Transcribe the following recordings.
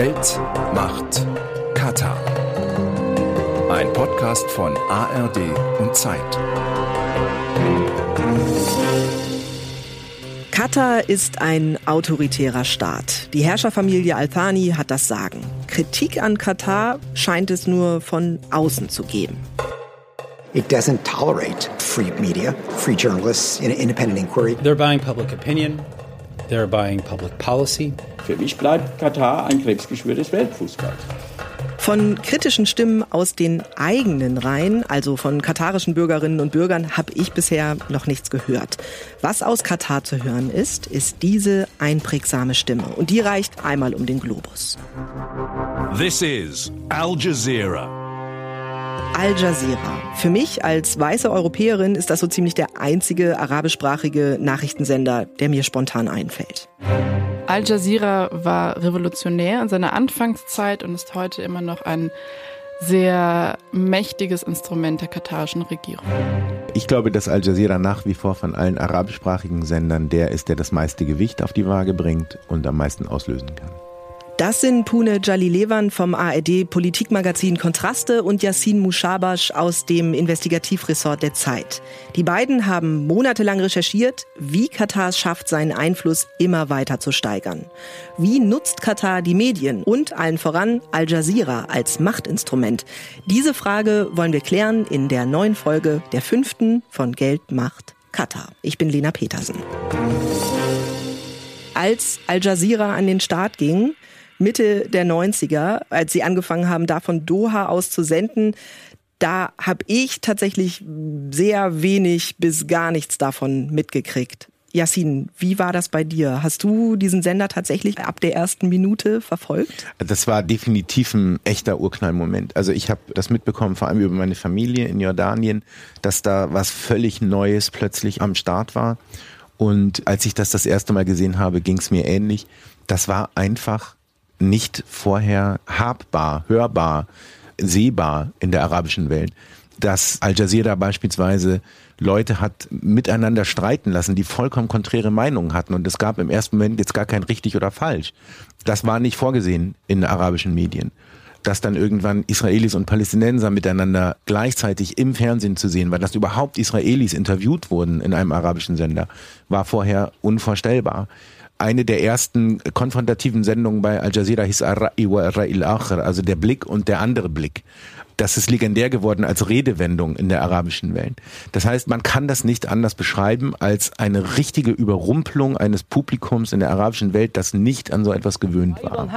Geld, Macht, Katar. Ein Podcast von ARD und Zeit. Katar ist ein autoritärer Staat. Die Herrscherfamilie Al-Thani hat das Sagen. Kritik an Katar scheint es nur von außen zu geben. It doesn't tolerate free media, free journalists, independent inquiry. They're buying public opinion. They're buying public policy. Für mich bleibt Katar ein Krebsgeschwür des Weltfußballs. Von kritischen Stimmen aus den eigenen Reihen, also von katarischen Bürgerinnen und Bürgern, habe ich bisher noch nichts gehört. Was aus Katar zu hören ist, ist diese einprägsame Stimme. Und die reicht einmal um den Globus. This is Al Jazeera. Al Jazeera. Für mich als weiße Europäerin ist das so ziemlich der einzige arabischsprachige Nachrichtensender, der mir spontan einfällt. Al Jazeera war revolutionär in seiner Anfangszeit und ist heute immer noch ein sehr mächtiges Instrument der katarischen Regierung. Ich glaube, dass Al Jazeera nach wie vor von allen arabischsprachigen Sendern der ist, der das meiste Gewicht auf die Waage bringt und am meisten auslösen kann. Das sind Pune Jalilevan vom ARD Politikmagazin Kontraste und Yassin Mushabash aus dem Investigativressort der Zeit. Die beiden haben monatelang recherchiert, wie Katar es schafft, seinen Einfluss immer weiter zu steigern. Wie nutzt Katar die Medien und allen voran Al Jazeera als Machtinstrument? Diese Frage wollen wir klären in der neuen Folge der fünften von Geld, Macht, Katar. Ich bin Lena Petersen. Als Al Jazeera an den Start ging, Mitte der 90er, als sie angefangen haben, da von Doha aus zu senden, da habe ich tatsächlich sehr wenig bis gar nichts davon mitgekriegt. Yassin, wie war das bei dir? Hast du diesen Sender tatsächlich ab der ersten Minute verfolgt? Das war definitiv ein echter Urknallmoment. Also ich habe das mitbekommen, vor allem über meine Familie in Jordanien, dass da was völlig Neues plötzlich am Start war. Und als ich das das erste Mal gesehen habe, ging es mir ähnlich. Das war einfach nicht vorher habbar, hörbar, sehbar in der arabischen Welt. Dass Al Jazeera beispielsweise Leute hat miteinander streiten lassen, die vollkommen konträre Meinungen hatten. Und es gab im ersten Moment jetzt gar kein richtig oder falsch. Das war nicht vorgesehen in arabischen Medien. Dass dann irgendwann Israelis und Palästinenser miteinander gleichzeitig im Fernsehen zu sehen, weil das überhaupt Israelis interviewt wurden in einem arabischen Sender, war vorher unvorstellbar eine der ersten konfrontativen Sendungen bei Al Jazeera hieß Ar-Ra'i wa Ar-Ra'il Akhir, also der Blick und der andere Blick. Das ist legendär geworden als Redewendung in der arabischen Welt. Das heißt, man kann das nicht anders beschreiben als eine richtige Überrumpelung eines Publikums in der arabischen Welt, das nicht an so etwas gewöhnt war.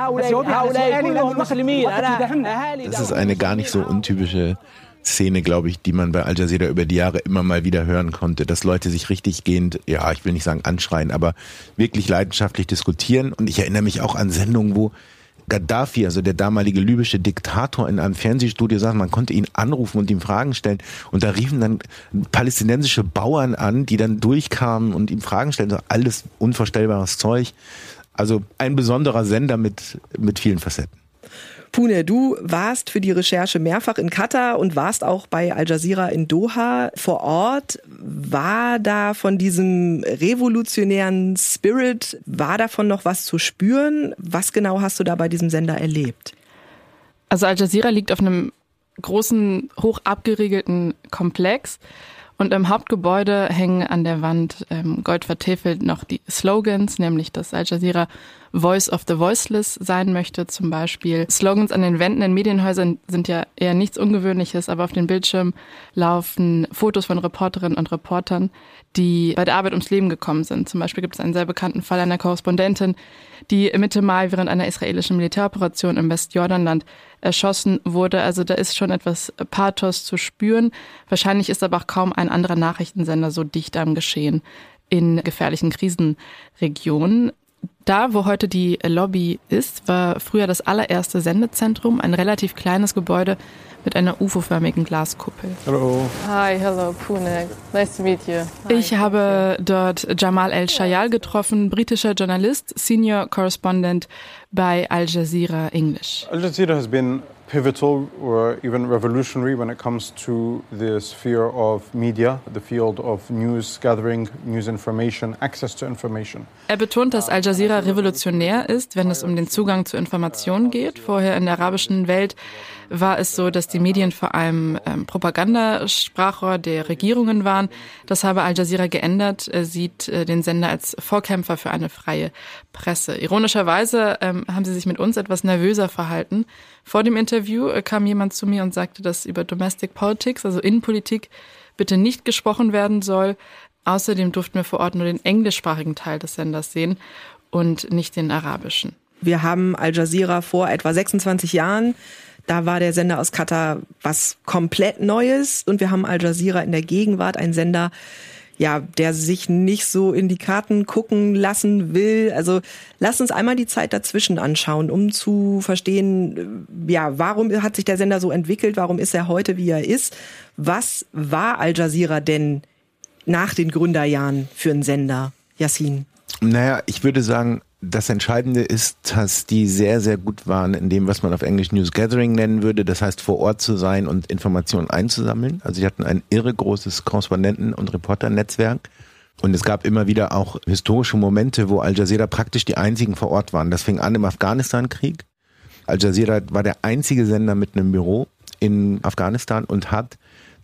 Das ist eine gar nicht so untypische Szene, glaube ich, die man bei Al Jazeera über die Jahre immer mal wieder hören konnte, dass Leute sich richtig gehend, ja, ich will nicht sagen anschreien, aber wirklich leidenschaftlich diskutieren. Und ich erinnere mich auch an Sendungen, wo Gaddafi, also der damalige libysche Diktator, in einem Fernsehstudio saß, man konnte ihn anrufen und ihm Fragen stellen. Und da riefen dann palästinensische Bauern an, die dann durchkamen und ihm Fragen stellten. Alles unvorstellbares Zeug. Also ein besonderer Sender mit, mit vielen Facetten. Pune, du warst für die Recherche mehrfach in Katar und warst auch bei Al Jazeera in Doha vor Ort. War da von diesem revolutionären Spirit, war davon noch was zu spüren? Was genau hast du da bei diesem Sender erlebt? Also Al Jazeera liegt auf einem großen, hoch abgeriegelten Komplex. Und im Hauptgebäude hängen an der Wand ähm, goldvertäfelt noch die Slogans, nämlich dass Al Jazeera Voice of the Voiceless sein möchte zum Beispiel. Slogans an den Wänden in Medienhäusern sind ja eher nichts Ungewöhnliches, aber auf den Bildschirmen laufen Fotos von Reporterinnen und Reportern, die bei der Arbeit ums Leben gekommen sind. Zum Beispiel gibt es einen sehr bekannten Fall einer Korrespondentin, die Mitte Mai während einer israelischen Militäroperation im Westjordanland erschossen wurde. Also da ist schon etwas Pathos zu spüren. Wahrscheinlich ist aber auch kaum ein anderer Nachrichtensender so dicht am Geschehen in gefährlichen Krisenregionen. Da, wo heute die Lobby ist, war früher das allererste Sendezentrum, ein relativ kleines Gebäude mit einer UFO-förmigen Glaskuppel. Hallo. Hi, hello, Pune. Nice to meet you. Hi. Ich habe dort Jamal El-Shayal getroffen, britischer Journalist, Senior Correspondent bei Al Jazeera English. Al Jazeera has been pivotal or even revolutionary when it comes to the sphere of media, the field of news gathering, news information, access to information. Er betont, dass Al Jazeera revolutionär ist, wenn es um den Zugang zu Informationen geht. Vorher in der arabischen Welt war es so, dass die Medien vor allem ähm, Propagandasprachrohr der Regierungen waren. Das habe Al Jazeera geändert, er sieht äh, den Sender als Vorkämpfer für eine freie Presse. Ironischerweise ähm, haben sie sich mit uns etwas nervöser verhalten. Vor dem Interview äh, kam jemand zu mir und sagte, dass über Domestic Politics, also Innenpolitik, bitte nicht gesprochen werden soll. Außerdem durften wir vor Ort nur den englischsprachigen Teil des Senders sehen und nicht den arabischen. Wir haben Al Jazeera vor etwa 26 Jahren da war der Sender aus Katar was komplett Neues und wir haben Al Jazeera in der Gegenwart, ein Sender, ja, der sich nicht so in die Karten gucken lassen will. Also lass uns einmal die Zeit dazwischen anschauen, um zu verstehen, ja, warum hat sich der Sender so entwickelt, warum ist er heute, wie er ist. Was war Al Jazeera denn nach den Gründerjahren für einen Sender, Yassin? Naja, ich würde sagen, das Entscheidende ist, dass die sehr, sehr gut waren in dem, was man auf Englisch News Gathering nennen würde. Das heißt, vor Ort zu sein und Informationen einzusammeln. Also sie hatten ein irre großes Korrespondenten- und Reporternetzwerk. Und es gab immer wieder auch historische Momente, wo Al Jazeera praktisch die einzigen vor Ort waren. Das fing an im Afghanistan-Krieg. Al Jazeera war der einzige Sender mit einem Büro in Afghanistan und hat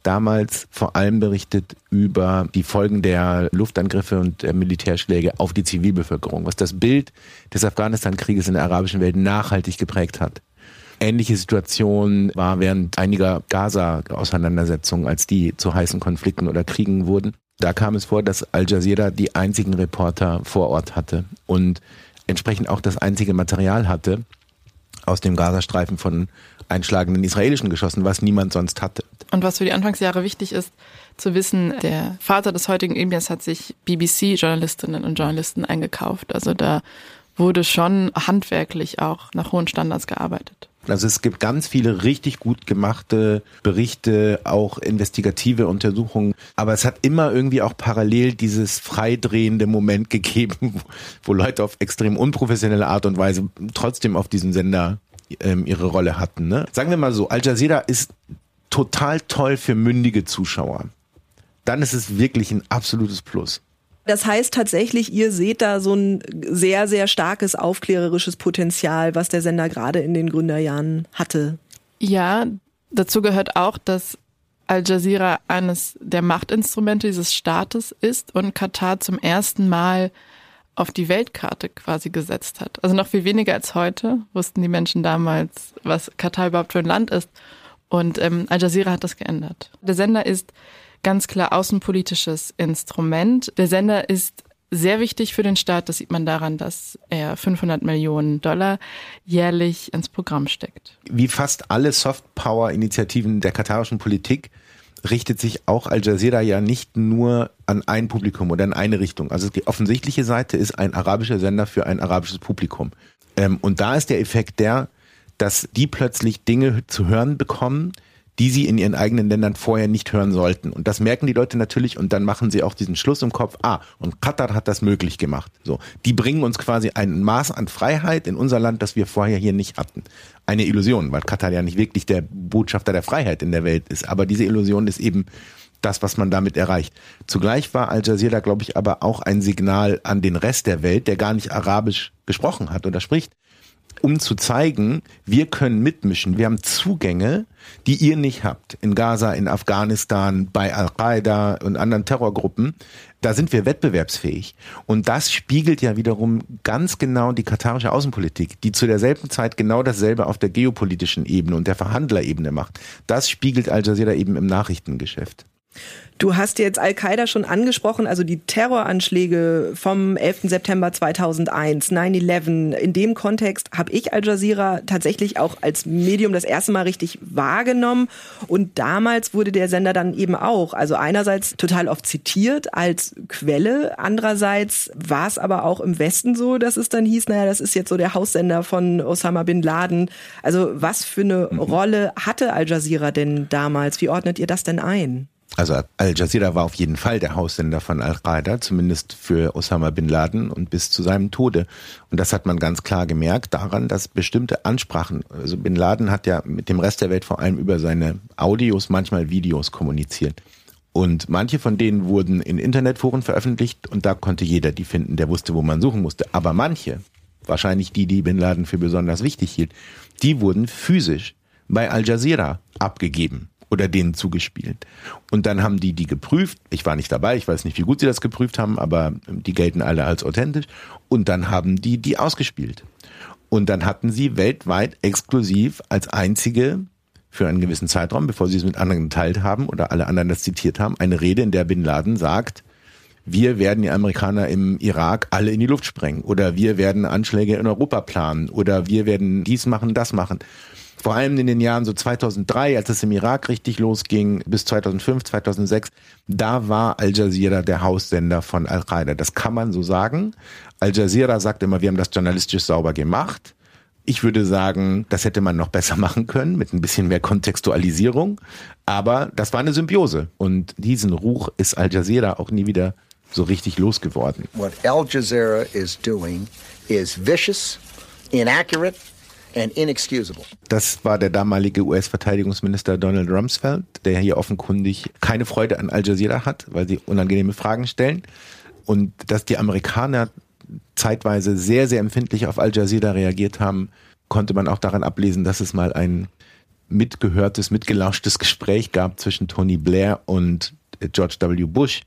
damals vor allem berichtet über die Folgen der Luftangriffe und der Militärschläge auf die Zivilbevölkerung, was das Bild des Afghanistan-Krieges in der arabischen Welt nachhaltig geprägt hat. Ähnliche Situation war während einiger Gaza-Auseinandersetzungen, als die zu heißen Konflikten oder Kriegen wurden. Da kam es vor, dass Al Jazeera die einzigen Reporter vor Ort hatte und entsprechend auch das einzige Material hatte aus dem Gazastreifen von einschlagenden israelischen Geschossen, was niemand sonst hatte. Und was für die Anfangsjahre wichtig ist, zu wissen, der Vater des heutigen Emirs hat sich BBC-Journalistinnen und Journalisten eingekauft. Also da wurde schon handwerklich auch nach hohen Standards gearbeitet. Also es gibt ganz viele richtig gut gemachte Berichte, auch investigative Untersuchungen. Aber es hat immer irgendwie auch parallel dieses freidrehende Moment gegeben, wo Leute auf extrem unprofessionelle Art und Weise trotzdem auf diesem Sender ähm, ihre Rolle hatten. Ne? Sagen wir mal so, Al Jazeera ist total toll für mündige Zuschauer. Dann ist es wirklich ein absolutes Plus. Das heißt tatsächlich, ihr seht da so ein sehr, sehr starkes aufklärerisches Potenzial, was der Sender gerade in den Gründerjahren hatte. Ja, dazu gehört auch, dass Al Jazeera eines der Machtinstrumente dieses Staates ist und Katar zum ersten Mal auf die Weltkarte quasi gesetzt hat. Also noch viel weniger als heute wussten die Menschen damals, was Katar überhaupt für ein Land ist. Und ähm, Al Jazeera hat das geändert. Der Sender ist ganz klar außenpolitisches Instrument. Der Sender ist sehr wichtig für den Staat. Das sieht man daran, dass er 500 Millionen Dollar jährlich ins Programm steckt. Wie fast alle Softpower-Initiativen der katarischen Politik richtet sich auch Al Jazeera ja nicht nur an ein Publikum oder in eine Richtung. Also die offensichtliche Seite ist ein arabischer Sender für ein arabisches Publikum. Ähm, und da ist der Effekt der, dass die plötzlich Dinge zu hören bekommen, die sie in ihren eigenen Ländern vorher nicht hören sollten. Und das merken die Leute natürlich und dann machen sie auch diesen Schluss im Kopf, ah, und Katar hat das möglich gemacht. So, die bringen uns quasi ein Maß an Freiheit in unser Land, das wir vorher hier nicht hatten. Eine Illusion, weil Katar ja nicht wirklich der Botschafter der Freiheit in der Welt ist, aber diese Illusion ist eben das, was man damit erreicht. Zugleich war Al Jazeera, glaube ich, aber auch ein Signal an den Rest der Welt, der gar nicht Arabisch gesprochen hat oder spricht, um zu zeigen, wir können mitmischen. Wir haben Zugänge, die ihr nicht habt. In Gaza, in Afghanistan, bei Al-Qaida und anderen Terrorgruppen. Da sind wir wettbewerbsfähig. Und das spiegelt ja wiederum ganz genau die katarische Außenpolitik, die zu derselben Zeit genau dasselbe auf der geopolitischen Ebene und der Verhandlerebene macht. Das spiegelt Al Jazeera eben im Nachrichtengeschäft. Du hast jetzt Al-Qaida schon angesprochen, also die Terroranschläge vom 11. September 2001, 9-11. In dem Kontext habe ich Al Jazeera tatsächlich auch als Medium das erste Mal richtig wahrgenommen. Und damals wurde der Sender dann eben auch, also einerseits total oft zitiert als Quelle, andererseits war es aber auch im Westen so, dass es dann hieß, naja, das ist jetzt so der Haussender von Osama bin Laden. Also was für eine mhm. Rolle hatte Al Jazeera denn damals? Wie ordnet ihr das denn ein? Also Al Jazeera war auf jeden Fall der Haussender von Al-Qaida, zumindest für Osama bin Laden und bis zu seinem Tode. Und das hat man ganz klar gemerkt daran, dass bestimmte Ansprachen, also bin Laden hat ja mit dem Rest der Welt vor allem über seine Audios, manchmal Videos kommuniziert. Und manche von denen wurden in Internetforen veröffentlicht und da konnte jeder die finden, der wusste, wo man suchen musste. Aber manche, wahrscheinlich die, die Bin Laden für besonders wichtig hielt, die wurden physisch bei Al Jazeera abgegeben oder denen zugespielt. Und dann haben die die geprüft. Ich war nicht dabei, ich weiß nicht, wie gut sie das geprüft haben, aber die gelten alle als authentisch. Und dann haben die die ausgespielt. Und dann hatten sie weltweit exklusiv als einzige für einen gewissen Zeitraum, bevor sie es mit anderen geteilt haben oder alle anderen das zitiert haben, eine Rede, in der Bin Laden sagt, wir werden die Amerikaner im Irak alle in die Luft sprengen oder wir werden Anschläge in Europa planen oder wir werden dies machen, das machen. Vor allem in den Jahren so 2003, als es im Irak richtig losging, bis 2005, 2006, da war Al Jazeera der Haussender von Al-Qaida. Das kann man so sagen. Al Jazeera sagt immer, wir haben das journalistisch sauber gemacht. Ich würde sagen, das hätte man noch besser machen können mit ein bisschen mehr Kontextualisierung. Aber das war eine Symbiose. Und diesen Ruch ist Al Jazeera auch nie wieder so richtig losgeworden. What Al Jazeera is doing is vicious, inaccurate. Das war der damalige US-Verteidigungsminister Donald Rumsfeld, der hier offenkundig keine Freude an Al Jazeera hat, weil sie unangenehme Fragen stellen. Und dass die Amerikaner zeitweise sehr, sehr empfindlich auf Al Jazeera reagiert haben, konnte man auch daran ablesen, dass es mal ein mitgehörtes, mitgelauschtes Gespräch gab zwischen Tony Blair und George W. Bush,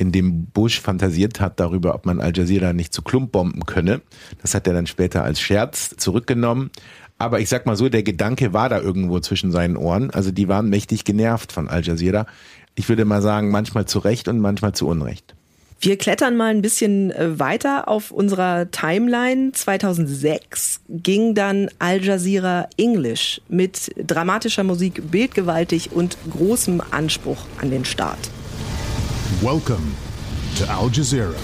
in dem Bush fantasiert hat darüber, ob man Al Jazeera nicht zu Klump bomben könne. Das hat er dann später als Scherz zurückgenommen. Aber ich sag mal so, der Gedanke war da irgendwo zwischen seinen Ohren. Also die waren mächtig genervt von Al Jazeera. Ich würde mal sagen, manchmal zu Recht und manchmal zu Unrecht. Wir klettern mal ein bisschen äh, weiter auf unserer Timeline. 2006 ging dann Al Jazeera English mit dramatischer Musik, bildgewaltig und großem Anspruch an den Start. Welcome to Al Jazeera.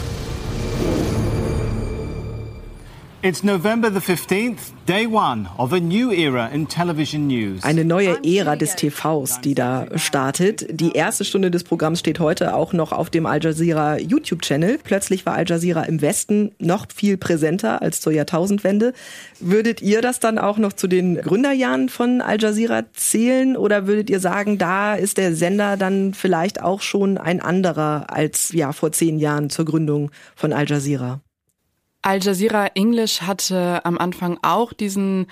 It's November the 15th, day one of a new era in television news. Eine neue Ära des TVs, die da startet. Die erste Stunde des Programms steht heute auch noch auf dem Al Jazeera YouTube-Channel. Plötzlich war Al Jazeera im Westen noch viel präsenter als zur Jahrtausendwende. Würdet ihr das dann auch noch zu den Gründerjahren von Al Jazeera zählen oder würdet ihr sagen, da ist der Sender dann vielleicht auch schon ein anderer als ja vor zehn Jahren zur Gründung von Al Jazeera? Al Jazeera English hatte am Anfang auch diesen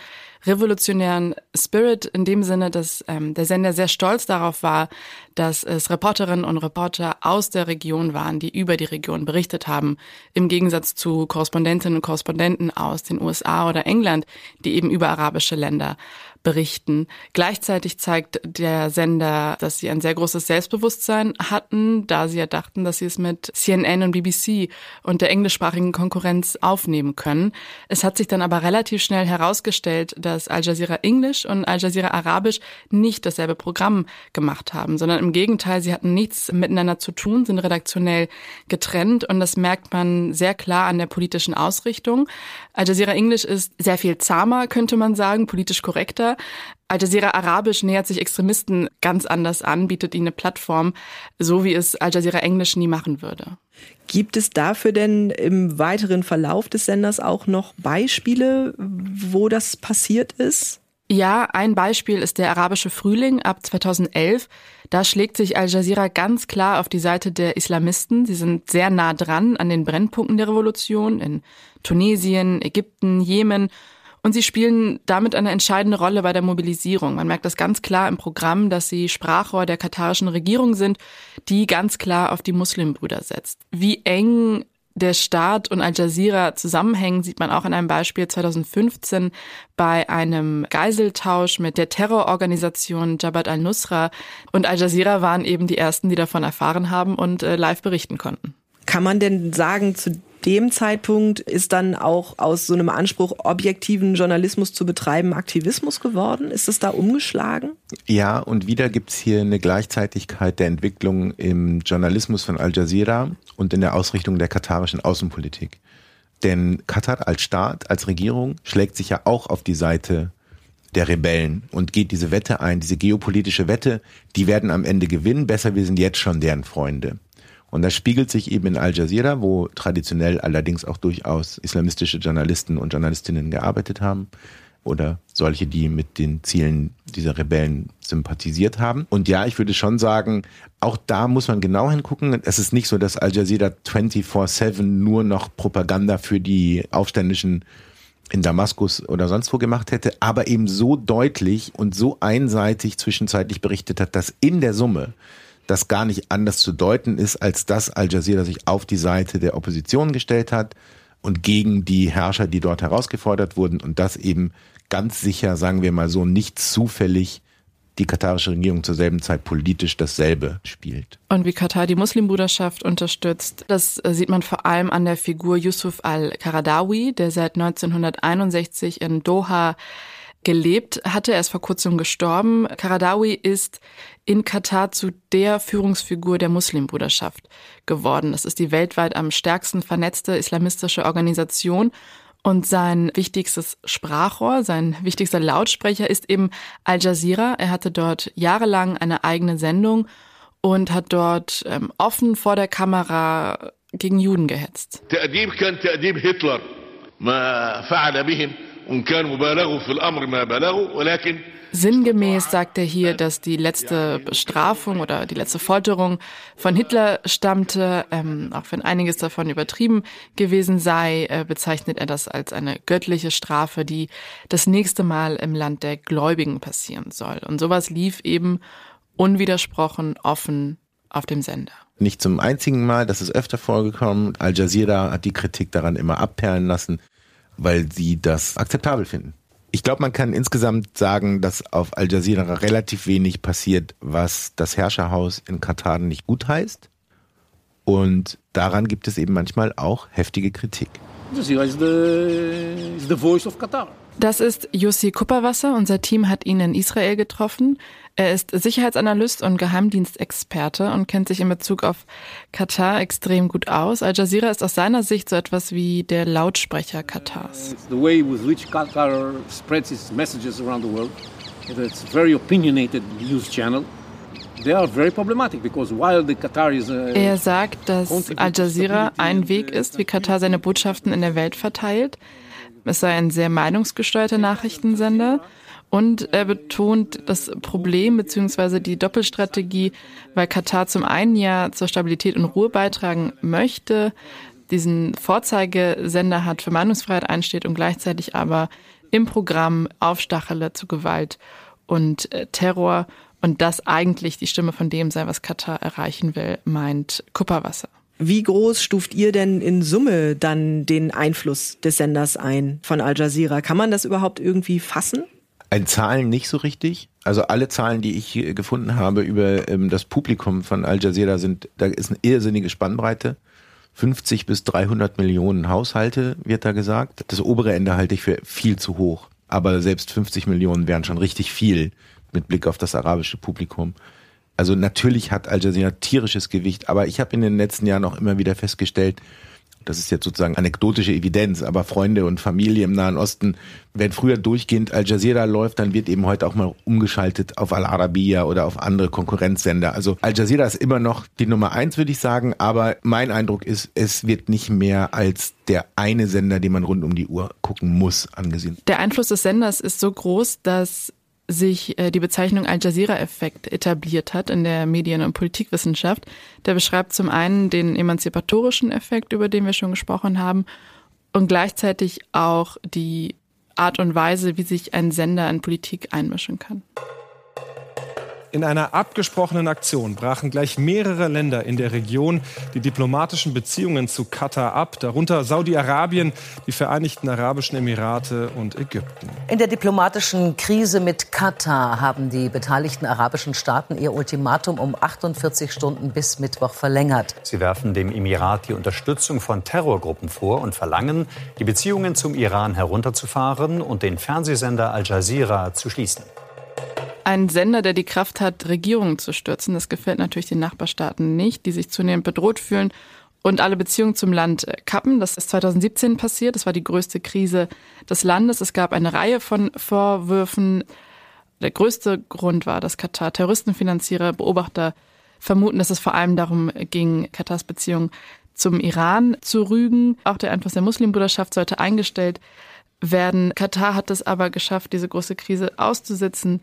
revolutionären Spirit in dem Sinne, dass ähm, der Sender sehr stolz darauf war, dass es Reporterinnen und Reporter aus der Region waren, die über die Region berichtet haben, im Gegensatz zu Korrespondentinnen und Korrespondenten aus den USA oder England, die eben über arabische Länder berichten. Gleichzeitig zeigt der Sender, dass sie ein sehr großes Selbstbewusstsein hatten, da sie ja dachten, dass sie es mit CNN und BBC und der englischsprachigen Konkurrenz aufnehmen können. Es hat sich dann aber relativ schnell herausgestellt, dass Al Jazeera Englisch und Al Jazeera Arabisch nicht dasselbe Programm gemacht haben, sondern im Gegenteil, sie hatten nichts miteinander zu tun, sind redaktionell getrennt und das merkt man sehr klar an der politischen Ausrichtung. Al Jazeera Englisch ist sehr viel zahmer, könnte man sagen, politisch korrekter. Al Jazeera Arabisch nähert sich Extremisten ganz anders an, bietet ihnen eine Plattform, so wie es Al Jazeera Englisch nie machen würde. Gibt es dafür denn im weiteren Verlauf des Senders auch noch Beispiele, wo das passiert ist? Ja, ein Beispiel ist der arabische Frühling ab 2011. Da schlägt sich Al Jazeera ganz klar auf die Seite der Islamisten. Sie sind sehr nah dran an den Brennpunkten der Revolution in Tunesien, Ägypten, Jemen und sie spielen damit eine entscheidende Rolle bei der Mobilisierung. Man merkt das ganz klar im Programm, dass sie Sprachrohr der katarischen Regierung sind, die ganz klar auf die Muslimbrüder setzt. Wie eng der Staat und Al Jazeera zusammenhängen, sieht man auch in einem Beispiel 2015 bei einem Geiseltausch mit der Terrororganisation Jabhat al-Nusra. Und Al Jazeera waren eben die ersten, die davon erfahren haben und äh, live berichten konnten. Kann man denn sagen, zu dem Zeitpunkt ist dann auch aus so einem Anspruch, objektiven Journalismus zu betreiben, Aktivismus geworden? Ist es da umgeschlagen? Ja, und wieder gibt's hier eine Gleichzeitigkeit der Entwicklung im Journalismus von Al Jazeera und in der Ausrichtung der katarischen Außenpolitik. Denn Katar als Staat, als Regierung schlägt sich ja auch auf die Seite der Rebellen und geht diese Wette ein, diese geopolitische Wette, die werden am Ende gewinnen, besser wir sind jetzt schon deren Freunde. Und das spiegelt sich eben in Al Jazeera, wo traditionell allerdings auch durchaus islamistische Journalisten und Journalistinnen gearbeitet haben oder solche, die mit den Zielen dieser Rebellen sympathisiert haben. Und ja, ich würde schon sagen, auch da muss man genau hingucken. Es ist nicht so, dass Al Jazeera 24-7 nur noch Propaganda für die Aufständischen in Damaskus oder sonst wo gemacht hätte, aber eben so deutlich und so einseitig zwischenzeitlich berichtet hat, dass in der Summe das gar nicht anders zu deuten ist, als dass Al Jazeera sich auf die Seite der Opposition gestellt hat und gegen die Herrscher, die dort herausgefordert wurden und das eben ganz sicher, sagen wir mal so, nicht zufällig die katarische Regierung zur selben Zeit politisch dasselbe spielt. Und wie Katar die Muslimbruderschaft unterstützt, das äh, sieht man vor allem an der Figur Yusuf al-Qaradawi, der seit 1961 in Doha gelebt hatte. Er ist vor kurzem gestorben. Qaradawi ist in Katar zu der Führungsfigur der Muslimbruderschaft geworden. Das ist die weltweit am stärksten vernetzte islamistische Organisation und sein wichtigstes Sprachrohr, sein wichtigster Lautsprecher ist eben Al Jazeera. Er hatte dort jahrelang eine eigene Sendung und hat dort ähm, offen vor der Kamera gegen Juden gehetzt. Sinngemäß sagt er hier, dass die letzte Bestrafung oder die letzte Folterung von Hitler stammte. Ähm, auch wenn einiges davon übertrieben gewesen sei, äh, bezeichnet er das als eine göttliche Strafe, die das nächste Mal im Land der Gläubigen passieren soll. Und sowas lief eben unwidersprochen offen auf dem Sender. Nicht zum einzigen Mal, das ist öfter vorgekommen. Al Jazeera hat die Kritik daran immer abperlen lassen, weil sie das akzeptabel finden. Ich glaube, man kann insgesamt sagen, dass auf Al Jazeera relativ wenig passiert, was das Herrscherhaus in Katar nicht gut heißt. Und daran gibt es eben manchmal auch heftige Kritik. Jazeera is the, is the voice of Qatar. Das ist Jussi Kupperwasser. Unser Team hat ihn in Israel getroffen. Er ist Sicherheitsanalyst und Geheimdienstexperte und kennt sich in Bezug auf Katar extrem gut aus. Al Jazeera ist aus seiner Sicht so etwas wie der Lautsprecher Katars. The way with which Qatar spreads its messages around the world. It's a very opinionated news channel. Er sagt, dass Al Jazeera ein Weg ist, wie Katar seine Botschaften in der Welt verteilt. Es sei ein sehr meinungsgesteuerter Nachrichtensender. Und er betont das Problem bzw. die Doppelstrategie, weil Katar zum einen ja zur Stabilität und Ruhe beitragen möchte, diesen Vorzeigesender hat, für Meinungsfreiheit einsteht und gleichzeitig aber im Programm Aufstachele zu Gewalt und äh, Terror und das eigentlich die Stimme von dem sei, was Katar erreichen will, meint Kupperwasser. Wie groß stuft ihr denn in Summe dann den Einfluss des Senders ein von Al Jazeera? Kann man das überhaupt irgendwie fassen? Ein Zahlen nicht so richtig. Also alle Zahlen, die ich gefunden habe über ähm, das Publikum von Al Jazeera sind, da ist eine irrsinnige Spannbreite. 50 bis 300 Millionen Haushalte wird da gesagt. Das obere Ende halte ich für viel zu hoch. Aber selbst 50 Millionen wären schon richtig viel mit Blick auf das arabische Publikum. Also natürlich hat Al Jazeera tierisches Gewicht, aber ich habe in den letzten Jahren auch immer wieder festgestellt, das ist jetzt sozusagen anekdotische Evidenz, aber Freunde und Familie im Nahen Osten, wenn früher durchgehend Al Jazeera läuft, dann wird eben heute auch mal umgeschaltet auf Al Arabiya oder auf andere Konkurrenzsender. Also Al Jazeera ist immer noch die Nummer eins, würde ich sagen, aber mein Eindruck ist, es wird nicht mehr als der eine Sender, den man rund um die Uhr gucken muss, angesehen. Der Einfluss des Senders ist so groß, dass sich äh, die Bezeichnung Al Jazeera-Effekt etabliert hat in der Medien- und Politikwissenschaft. Der beschreibt zum einen den emanzipatorischen Effekt, über den wir schon gesprochen haben, und gleichzeitig auch die Art und Weise, wie sich ein Sender in Politik einmischen kann. In einer abgesprochenen Aktion brachen gleich mehrere Länder in der Region die diplomatischen Beziehungen zu Katar ab, darunter Saudi-Arabien, die Vereinigten Arabischen Emirate und Ägypten. In der diplomatischen Krise mit Katar haben die beteiligten arabischen Staaten ihr Ultimatum um 48 Stunden bis Mittwoch verlängert. Sie werfen dem Emirat die Unterstützung von Terrorgruppen vor und verlangen, die Beziehungen zum Iran herunterzufahren und den Fernsehsender Al Jazeera zu schließen ein Sender, der die Kraft hat, Regierungen zu stürzen. Das gefällt natürlich den Nachbarstaaten nicht, die sich zunehmend bedroht fühlen und alle Beziehungen zum Land äh, kappen. Das ist 2017 passiert. Das war die größte Krise des Landes. Es gab eine Reihe von Vorwürfen. Der größte Grund war, dass Katar Terroristenfinanzierer, Beobachter vermuten, dass es vor allem darum ging, Katars Beziehung zum Iran zu rügen. Auch der Einfluss der Muslimbruderschaft sollte eingestellt werden. Katar hat es aber geschafft, diese große Krise auszusitzen.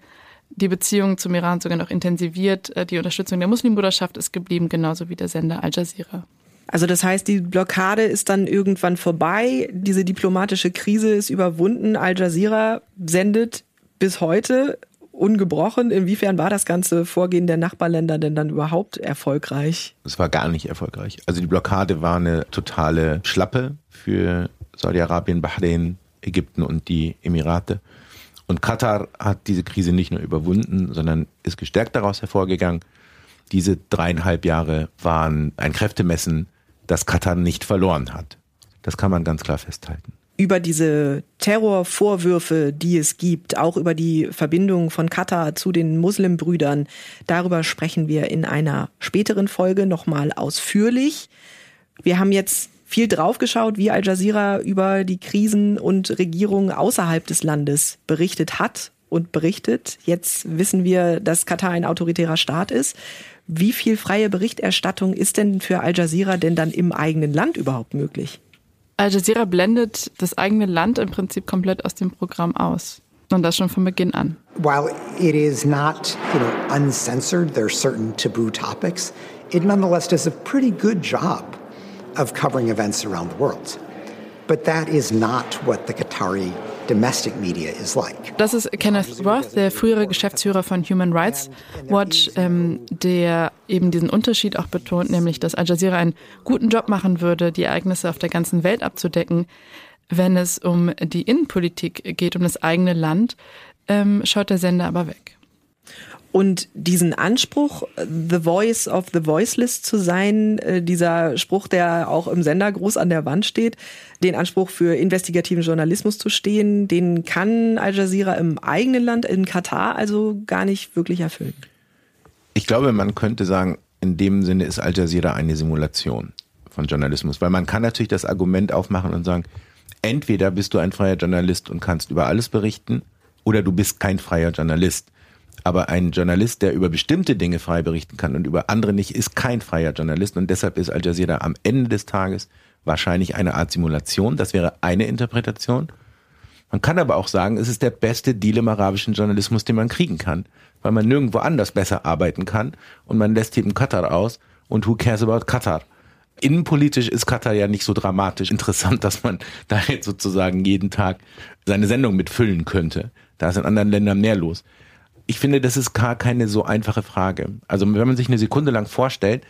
Die Beziehungen zum Iran sogar noch intensiviert. Äh, die Unterstützung der Muslimbruderschaft ist geblieben, genauso wie der Sender Al Jazeera. Also das heißt, die Blockade ist dann irgendwann vorbei, diese diplomatische Krise ist überwunden. Al Jazeera sendet bis heute ungebrochen. Inwiefern war das ganze Vorgehen der Nachbarländer denn dann überhaupt erfolgreich? Es war gar nicht erfolgreich. Also die Blockade war eine totale Schlappe für Saudi-Arabien, Bahrain, Ägypten und die Emirate. Und Katar hat diese Krise nicht nur überwunden, sondern ist gestärkt daraus hervorgegangen. Diese dreieinhalb Jahre waren ein Kräftemessen dass Katar nicht verloren hat. Das kann man ganz klar festhalten. Über diese Terrorvorwürfe, die es gibt, auch über die Verbindung von Katar zu den Muslimbrüdern, darüber sprechen wir in einer späteren Folge nochmal ausführlich. Wir haben jetzt viel draufgeschaut, wie Al Jazeera über die Krisen und Regierungen außerhalb des Landes berichtet hat und berichtet. Jetzt wissen wir, dass Katar ein autoritärer Staat ist. Wie viel freie Berichterstattung ist denn für Al Jazeera denn dann im eigenen Land überhaupt möglich? Al Jazeera blendet das eigene Land im Prinzip komplett aus dem Programm aus. Und das schon von Beginn an. While it is not, you know, uncensored, there are certain taboo topics, it nonetheless does a pretty good job of covering events around the world. But that is not what the Qatari domestic media is like. Das ist Kenneth Roth, der frühere Geschäftsführer von Human Rights Watch, ähm, der eben diesen Unterschied auch betont, nämlich dass Al Jazeera einen guten Job machen würde, die Ereignisse auf der ganzen Welt abzudecken. Wenn es um die Innenpolitik geht, um das eigene Land, ähm, schaut der Sender aber weg. Und diesen Anspruch, The Voice of the Voiceless zu sein, äh, dieser Spruch, der auch im Sender groß an der Wand steht, den Anspruch für investigativen Journalismus zu stehen, den kann Al Jazeera im eigenen Land, in Katar, also gar nicht wirklich erfüllen. Ich glaube, man könnte sagen, in dem Sinne ist Al Jazeera eine Simulation von Journalismus, weil man kann natürlich das Argument aufmachen und sagen, entweder bist du ein freier Journalist und kannst über alles berichten, oder du bist kein freier Journalist. Aber ein Journalist, der über bestimmte Dinge frei berichten kann und über andere nicht, ist kein freier Journalist. Und deshalb ist Al Jazeera am Ende des Tages wahrscheinlich eine Art Simulation. Das wäre eine Interpretation. Man kann aber auch sagen, es ist der beste Deal im arabischen Journalismus, den man kriegen kann, weil man nirgendwo anders besser arbeiten kann und man lässt eben Katar aus und who cares about Katar? Innenpolitisch ist Katar ja nicht so dramatisch interessant, dass man da jetzt sozusagen jeden Tag seine Sendung mitfüllen könnte. Da ist in anderen Ländern mehr los ich finde, das ist gar keine so einfache Frage. Also wenn man sich eine Sekunde lang vorstellt,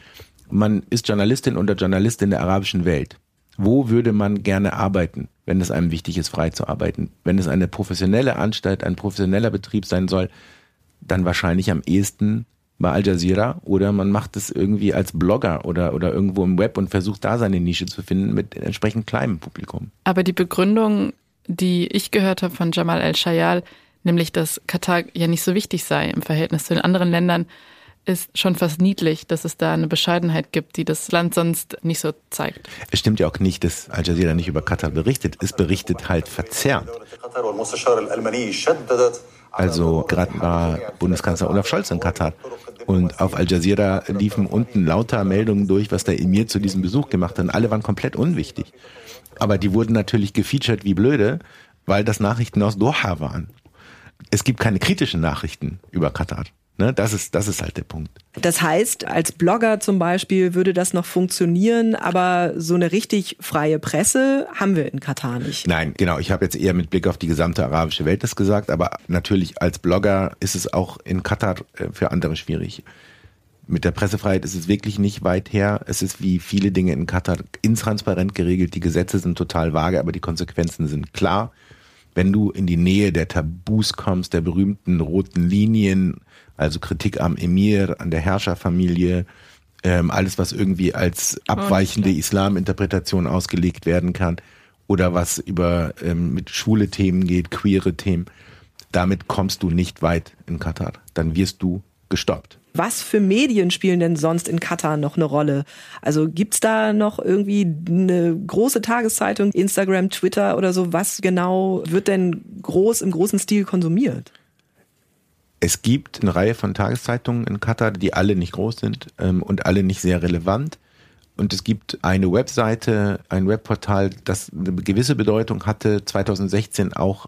man ist Journalistin oder Journalist in der arabischen Welt. Wo würde man gerne arbeiten, wenn es einem wichtig ist, frei zu arbeiten? Wenn es eine professionelle Anstalt, ein professioneller Betrieb sein soll, dann wahrscheinlich am ehesten bei Al Jazeera oder man macht es irgendwie als Blogger oder, oder irgendwo im Web und versucht da seine Nische zu finden mit entsprechend kleinem Publikum. Aber die Begründung, die ich gehört habe von Jamal El-Shayal, nämlich dass Katar ja nicht so wichtig sei im Verhältnis zu den anderen Ländern, ist schon fast niedlich, dass es da eine Bescheidenheit gibt, die das Land sonst nicht so zeigt. Es stimmt ja auch nicht, dass Al Jazeera nicht über Katar berichtet. Es berichtet halt verzerrt. Also gerade war Bundeskanzler Olaf Scholz in Katar und auf Al Jazeera liefen unten lauter Meldungen durch, was der Emir zu diesem Besuch gemacht hat. Und alle waren komplett unwichtig. Aber die wurden natürlich gefeatured wie blöde, weil das Nachrichten aus Doha waren es gibt keine kritischen Nachrichten über Katar. Ne, das ist, das ist halt der Punkt. Das heißt, als Blogger zum Beispiel würde das noch funktionieren, aber so eine richtig freie Presse haben wir in Katar nicht. Nein, genau. Ich habe jetzt eher mit Blick auf die gesamte arabische Welt das gesagt, aber natürlich als Blogger ist es auch in Katar äh, für andere schwierig. Mit der Pressefreiheit ist es wirklich nicht weit her. Es ist wie viele Dinge in Katar intransparent geregelt. Die Gesetze sind total vage, aber die Konsequenzen sind klar wenn du in die Nähe der Tabus kommst, der berühmten roten Linien, also Kritik am Emir, an der Herrscherfamilie, ähm, alles, was irgendwie als abweichende Islaminterpretation ausgelegt werden kann oder was über ähm, mit schwule Themen geht, queere Themen, damit kommst du nicht weit in Katar. Dann wirst du gestoppt. Was für Medien spielen denn sonst in Katar noch eine Rolle? Also gibt's da noch irgendwie eine große Tageszeitung, Instagram, Twitter oder so? Was genau wird denn groß im großen Stil konsumiert? Es gibt eine Reihe von Tageszeitungen in Katar, die alle nicht groß sind ähm, und alle nicht sehr relevant. Und es gibt eine Webseite, ein Webportal, das eine gewisse Bedeutung hatte, 2016 auch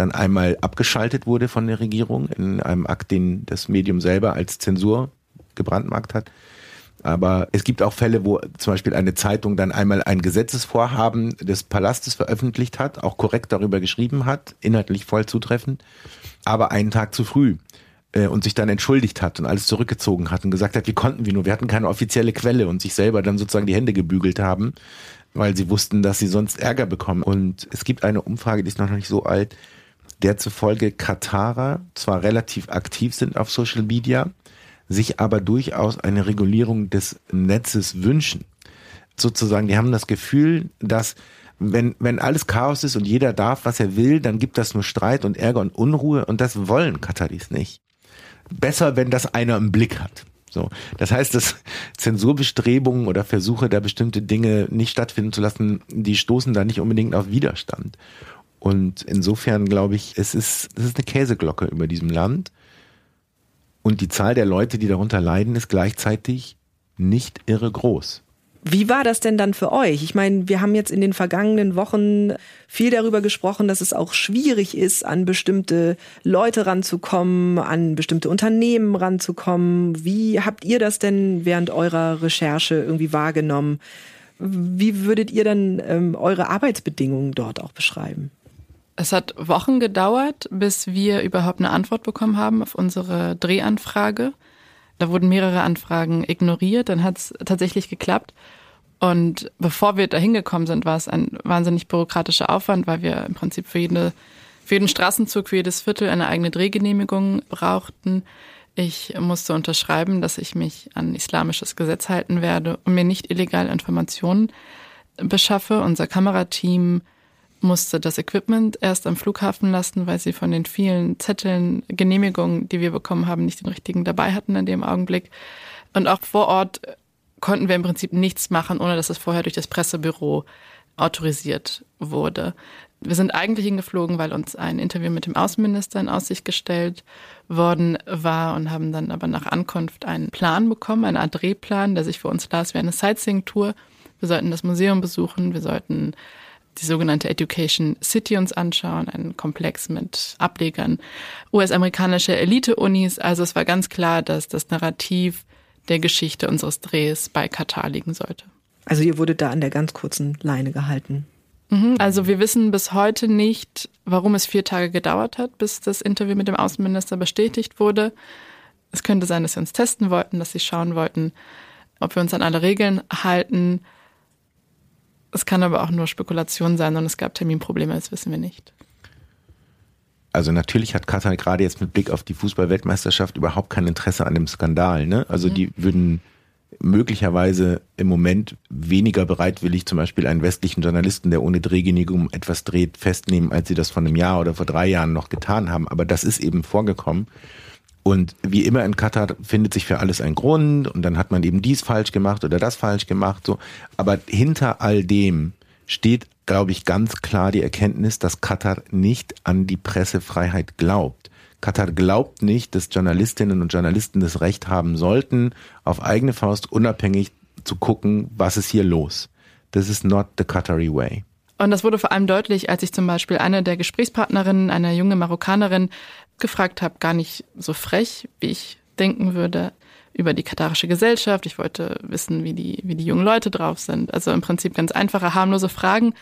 dann einmal abgeschaltet wurde von der Regierung in einem Akt, den das Medium selber als Zensur gebrandmarkt hat. Aber es gibt auch Fälle, wo zum Beispiel eine Zeitung dann einmal ein Gesetzesvorhaben des Palastes veröffentlicht hat, auch korrekt darüber geschrieben hat, inhaltlich voll zutreffend, aber einen Tag zu früh äh, und sich dann entschuldigt hat und alles zurückgezogen hat und gesagt hat, wie konnten wir nur, wir hatten keine offizielle Quelle und sich selber dann sozusagen die Hände gebügelt haben, weil sie wussten, dass sie sonst Ärger bekommen. Und es gibt eine Umfrage, die ist noch nicht so alt, der zufolge Katarer zwar relativ aktiv sind auf Social Media, sich aber durchaus eine Regulierung des Netzes wünschen. Sozusagen, die haben das Gefühl, dass wenn, wenn alles Chaos ist und jeder darf, was er will, dann gibt das nur Streit und Ärger und Unruhe und das wollen Kataris nicht. Besser, wenn das einer im Blick hat. So. Das heißt, dass Zensurbestrebungen oder Versuche, da bestimmte Dinge nicht stattfinden zu lassen, die stoßen da nicht unbedingt auf Widerstand. Und insofern glaube ich, es ist, es ist eine Käseglocke über diesem Land. Und die Zahl der Leute, die darunter leiden, ist gleichzeitig nicht irre groß. Wie war das denn dann für euch? Ich meine, wir haben jetzt in den vergangenen Wochen viel darüber gesprochen, dass es auch schwierig ist, an bestimmte Leute ranzukommen, an bestimmte Unternehmen ranzukommen. Wie habt ihr das denn während eurer Recherche irgendwie wahrgenommen? Wie würdet ihr dann ähm, eure Arbeitsbedingungen dort auch beschreiben? Es hat Wochen gedauert, bis wir überhaupt eine Antwort bekommen haben auf unsere Drehanfrage. Da wurden mehrere Anfragen ignoriert, dann hat es tatsächlich geklappt. Und bevor wir da hingekommen sind, war es ein wahnsinnig bürokratischer Aufwand, weil wir im Prinzip für, jede, für jeden Straßenzug, für jedes Viertel eine eigene Drehgenehmigung brauchten. Ich musste unterschreiben, dass ich mich an islamisches Gesetz halten werde und mir nicht illegal Informationen beschaffe. Unser Kamerateam musste das Equipment erst am Flughafen lassen, weil sie von den vielen Zetteln, Genehmigungen, die wir bekommen haben, nicht den richtigen dabei hatten in dem Augenblick. Und auch vor Ort konnten wir im Prinzip nichts machen, ohne dass es vorher durch das Pressebüro autorisiert wurde. Wir sind eigentlich hingeflogen, weil uns ein Interview mit dem Außenminister in Aussicht gestellt worden war und haben dann aber nach Ankunft einen Plan bekommen, einen Art Drehplan, der sich für uns las wie eine Sightseeing-Tour. Wir sollten das Museum besuchen, wir sollten die sogenannte Education City uns anschauen, einen Komplex mit Ablegern US-amerikanischer Elite-Unis. Also es war ganz klar, dass das Narrativ der Geschichte unseres Drehs bei Katar liegen sollte. Also ihr wurdet da an der ganz kurzen Leine gehalten. Mhm. Also wir wissen bis heute nicht, warum es vier Tage gedauert hat, bis das Interview mit dem Außenminister bestätigt wurde. Es könnte sein, dass sie uns testen wollten, dass sie schauen wollten, ob wir uns an alle Regeln halten. Es kann aber auch nur Spekulation sein und es gab Terminprobleme, das wissen wir nicht. Also natürlich hat Katar gerade jetzt mit Blick auf die Fußballweltmeisterschaft überhaupt kein Interesse an dem Skandal. Ne? Also mhm. die würden möglicherweise im Moment weniger bereitwillig zum Beispiel einen westlichen Journalisten, der ohne Drehgenehmigung etwas dreht, festnehmen, als sie das vor einem Jahr oder vor drei Jahren noch getan haben. Aber das ist eben vorgekommen. Und wie immer in Katar findet sich für alles ein Grund und dann hat man eben dies falsch gemacht oder das falsch gemacht, so. Aber hinter all dem steht, glaube ich, ganz klar die Erkenntnis, dass Katar nicht an die Pressefreiheit glaubt. Katar glaubt nicht, dass Journalistinnen und Journalisten das Recht haben sollten, auf eigene Faust unabhängig zu gucken, was ist hier los. This is not the Qatari way. Und das wurde vor allem deutlich, als ich zum Beispiel eine der Gesprächspartnerinnen, eine junge Marokkanerin, gefragt habe, gar nicht so frech, wie ich denken würde, über die katarische Gesellschaft. Ich wollte wissen, wie die, wie die jungen Leute drauf sind. Also im Prinzip ganz einfache, harmlose Fragen.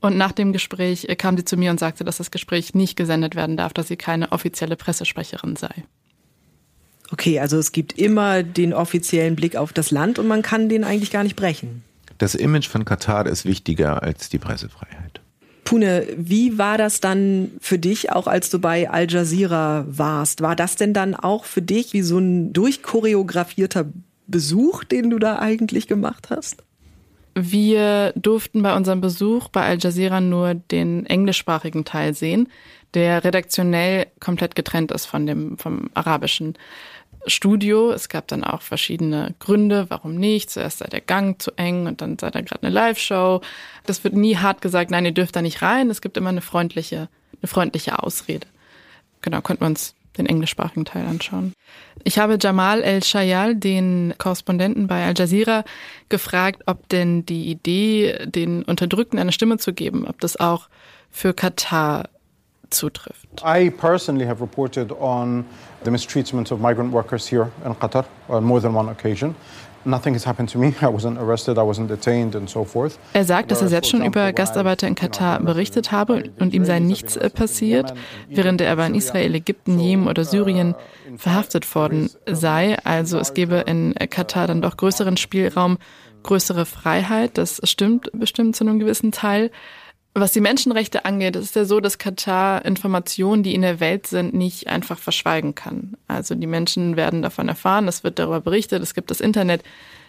Und nach dem Gespräch kam sie zu mir und sagte, dass das Gespräch nicht gesendet werden darf, dass sie keine offizielle Pressesprecherin sei. Okay, also es gibt immer den offiziellen Blick auf das Land und man kann den eigentlich gar nicht brechen. Das Image von Katar ist wichtiger als die Pressefreiheit. Pune, wie war das dann für dich, auch als du bei Al Jazeera warst? War das denn dann auch für dich wie so ein durchchoreografierter Besuch, den du da eigentlich gemacht hast? Wir durften bei unserem Besuch bei Al Jazeera nur den englischsprachigen Teil sehen, der redaktionell komplett getrennt ist von dem, vom arabischen. Studio. Es gab dann auch verschiedene Gründe, warum nicht. Zuerst sei der Gang zu eng und dann sei da gerade eine Live-Show. Das wird nie hart gesagt, nein, ihr dürft da nicht rein. Es gibt immer eine freundliche, eine freundliche Ausrede. Genau, könnten wir uns den englischsprachigen Teil anschauen. Ich habe Jamal El-Shayal, den Korrespondenten bei Al Jazeera, gefragt, ob denn die Idee, den Unterdrückten eine Stimme zu geben, ob das auch für Katar zutrifft. I personally have reported on the mistreatment of migrant workers here in Qatar on more than one occasion. Nothing has happened to me. I wasn't arrested, I wasn't detained and so forth. Er sagt, dass er selbst schon über Gastarbeiter in Katar berichtet habe und ihm sei nichts äh, passiert, während er aber in Israel, Ägypten, Jemen oder Syrien verhaftet worden sei. Also es gebe in Katar dann doch größeren Spielraum, größere Freiheit. Das stimmt bestimmt zu einem gewissen Teil. Was die Menschenrechte angeht, ist ja so, dass Katar Informationen, die in der Welt sind, nicht einfach verschweigen kann. Also die Menschen werden davon erfahren, es wird darüber berichtet, es gibt das Internet.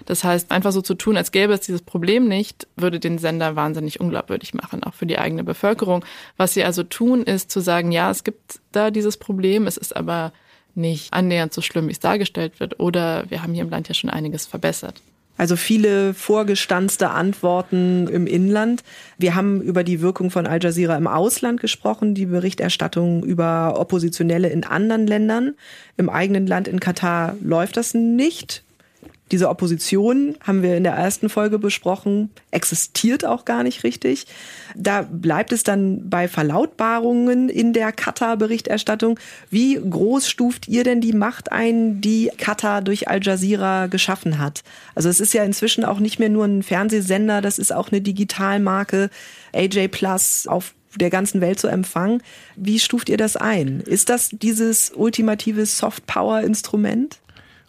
Das heißt, einfach so zu tun, als gäbe es dieses Problem nicht, würde den Sender wahnsinnig unglaubwürdig machen, auch für die eigene Bevölkerung. Was sie also tun, ist zu sagen, ja, es gibt da dieses Problem, es ist aber nicht annähernd so schlimm, wie es dargestellt wird, oder wir haben hier im Land ja schon einiges verbessert. Also viele vorgestanzte Antworten im Inland. Wir haben über die Wirkung von Al Jazeera im Ausland gesprochen, die Berichterstattung über Oppositionelle in anderen Ländern. Im eigenen Land in Katar läuft das nicht. Diese Opposition, haben wir in der ersten Folge besprochen, existiert auch gar nicht richtig. Da bleibt es dann bei Verlautbarungen in der Katar-Berichterstattung. Wie groß stuft ihr denn die Macht ein, die Katar durch Al Jazeera geschaffen hat? Also es ist ja inzwischen auch nicht mehr nur ein Fernsehsender, das ist auch eine Digitalmarke, AJ Plus auf der ganzen Welt zu empfangen. Wie stuft ihr das ein? Ist das dieses ultimative Soft-Power-Instrument?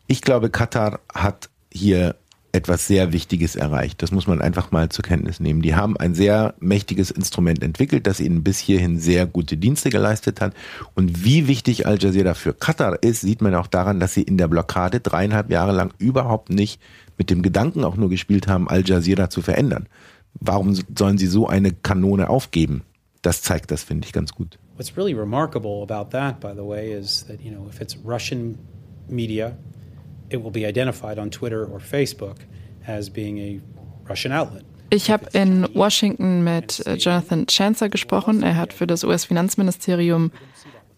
Ich glaube, Katar hat hier etwas sehr Wichtiges erreicht. Das muss man einfach mal zur Kenntnis nehmen. Die haben ein sehr mächtiges Instrument entwickelt, das ihnen bis hierhin sehr gute Dienste geleistet hat. Und wie wichtig Al Jazeera für Katar ist, sieht man auch daran, dass sie in der Blockade dreieinhalb Jahre lang überhaupt nicht mit dem Gedanken auch nur gespielt haben, Al Jazeera zu verändern. Warum sollen sie so eine Kanone aufgeben? Das zeigt das, finde ich, ganz gut. What's really remarkable about that, by the way, is that, you know, if it's Russian media it will be identified on Twitter or Facebook as being a Russian outlet. Ich habe in Washington mit äh, Jonathan Chancer gesprochen. Er hat für das US-Finanzministerium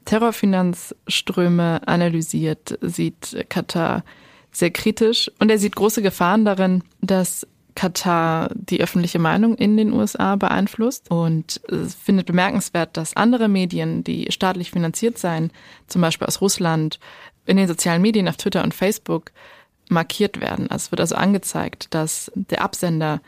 Terrorfinanzströme analysiert, sieht Katar sehr kritisch und er sieht große Gefahren darin, dass Katar die öffentliche Meinung in den USA beeinflusst und findet bemerkenswert, dass andere Medien, die staatlich finanziert seien, zum Beispiel aus Russland, in den sozialen Medien auf Twitter und Facebook markiert werden. Es wird also angezeigt, dass der Absender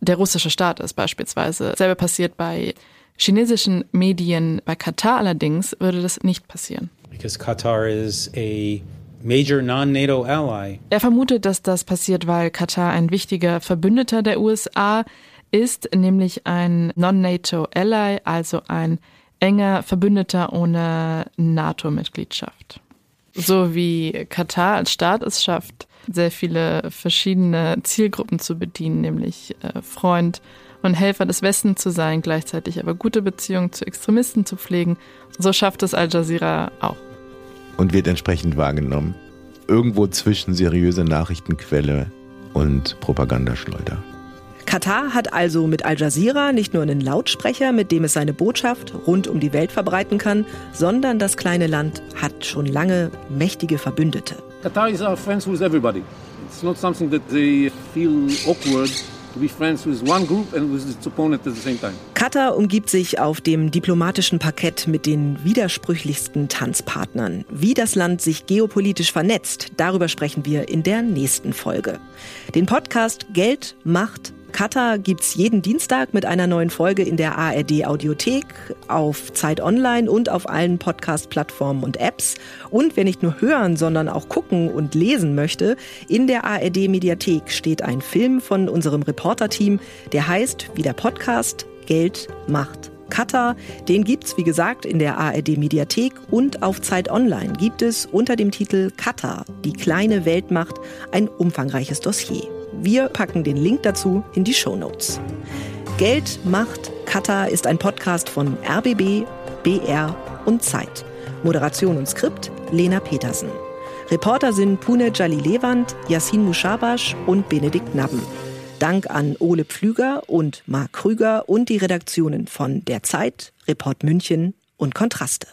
der russische Staat ist beispielsweise. Selber passiert bei chinesischen Medien. Bei Katar allerdings würde das nicht passieren. Because Qatar is a major non-NATO ally. Er vermutet, dass das passiert, weil Katar ein wichtiger Verbündeter der USA ist, nämlich ein non-NATO ally, also ein enger Verbündeter ohne NATO-Mitgliedschaft so wie Katar als Staat es schafft, sehr viele verschiedene Zielgruppen zu bedienen, nämlich äh, Freund und Helfer des Westens zu sein, gleichzeitig aber gute Beziehungen zu Extremisten zu pflegen. So schafft es Al Jazeera auch. Und wird entsprechend wahrgenommen. Irgendwo zwischen seriöse Nachrichtenquelle und Propagandaschleuder. Katar hat also mit Al Jazeera nicht nur einen Lautsprecher, mit dem es seine Botschaft rund um die Welt verbreiten kann, sondern das kleine Land hat schon lange mächtige Verbündete. Qatar is our friends with everybody. It's not something that they feel awkward Katar umgibt sich auf dem diplomatischen Parkett mit den widersprüchlichsten Tanzpartnern. Wie das Land sich geopolitisch vernetzt, darüber sprechen wir in der nächsten Folge. Den Podcast Geld, Macht, Katar gibt's jeden Dienstag mit einer neuen Folge in der ARD Audiothek, auf Zeit Online und auf allen Podcast-Plattformen und Apps. Und wer nicht nur hören, sondern auch gucken und lesen möchte, in der ARD Mediathek steht ein Film von unserem Reporterteam, der heißt wie der Podcast Geld macht Katar. Den gibt's wie gesagt in der ARD Mediathek und auf Zeit Online gibt es unter dem Titel Katar, die kleine Weltmacht, ein umfangreiches Dossier. Wir packen den Link dazu in die Show Notes. Geld, Macht, Katar ist ein Podcast von RBB, BR und Zeit. Moderation und Skript Lena Petersen. Reporter sind Pune Jalilewand, Yassin Mushabash und Benedikt Nabben. Dank an Ole Pflüger und Marc Krüger und die Redaktionen von Der Zeit, Report München und Kontraste.